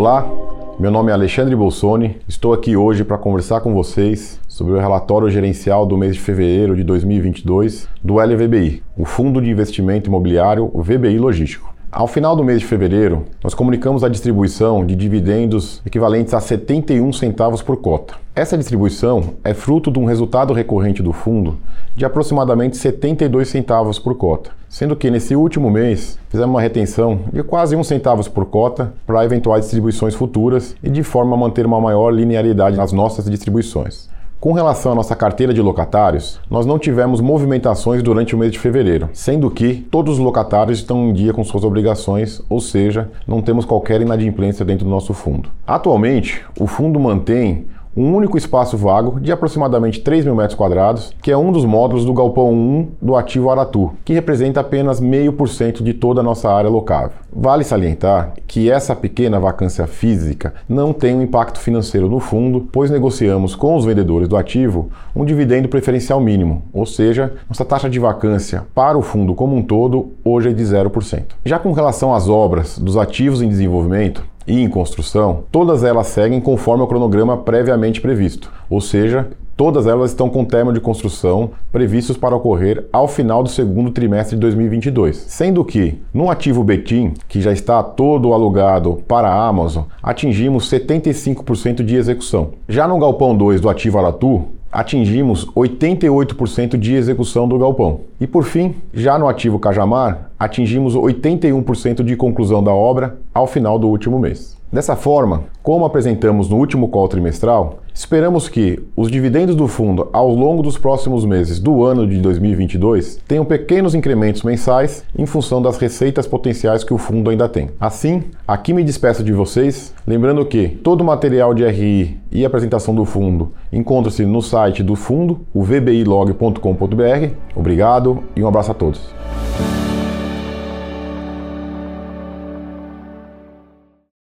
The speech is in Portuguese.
Olá, meu nome é Alexandre Bolsoni, estou aqui hoje para conversar com vocês sobre o relatório gerencial do mês de fevereiro de 2022 do LVBI, o Fundo de Investimento Imobiliário VBI Logístico. Ao final do mês de fevereiro, nós comunicamos a distribuição de dividendos equivalentes a 71 centavos por cota. Essa distribuição é fruto de um resultado recorrente do fundo de aproximadamente 72 centavos por cota, sendo que nesse último mês fizemos uma retenção de quase 1 centavos por cota para eventuais distribuições futuras e de forma a manter uma maior linearidade nas nossas distribuições. Com relação à nossa carteira de locatários, nós não tivemos movimentações durante o mês de fevereiro, sendo que todos os locatários estão em dia com suas obrigações, ou seja, não temos qualquer inadimplência dentro do nosso fundo. Atualmente, o fundo mantém um único espaço vago de aproximadamente 3 mil metros quadrados, que é um dos módulos do galpão 1 do ativo Aratu, que representa apenas meio por cento de toda a nossa área locável. Vale salientar que essa pequena vacância física não tem um impacto financeiro no fundo, pois negociamos com os vendedores do ativo um dividendo preferencial mínimo, ou seja, nossa taxa de vacância para o fundo como um todo hoje é de 0%. Já com relação às obras dos ativos em desenvolvimento, e em construção, todas elas seguem conforme o cronograma previamente previsto, ou seja, todas elas estão com termo de construção previstos para ocorrer ao final do segundo trimestre de 2022. Sendo que, no ativo Betim, que já está todo alugado para a Amazon, atingimos 75% de execução. Já no galpão 2 do ativo Aratu, atingimos 88% de execução do galpão. E por fim, já no ativo Cajamar, atingimos 81% de conclusão da obra ao final do último mês. Dessa forma, como apresentamos no último call trimestral, esperamos que os dividendos do fundo ao longo dos próximos meses do ano de 2022 tenham pequenos incrementos mensais em função das receitas potenciais que o fundo ainda tem. Assim, aqui me despeço de vocês, lembrando que todo o material de RI e apresentação do fundo encontra-se no site do fundo, o vbilog.com.br. Obrigado e um abraço a todos.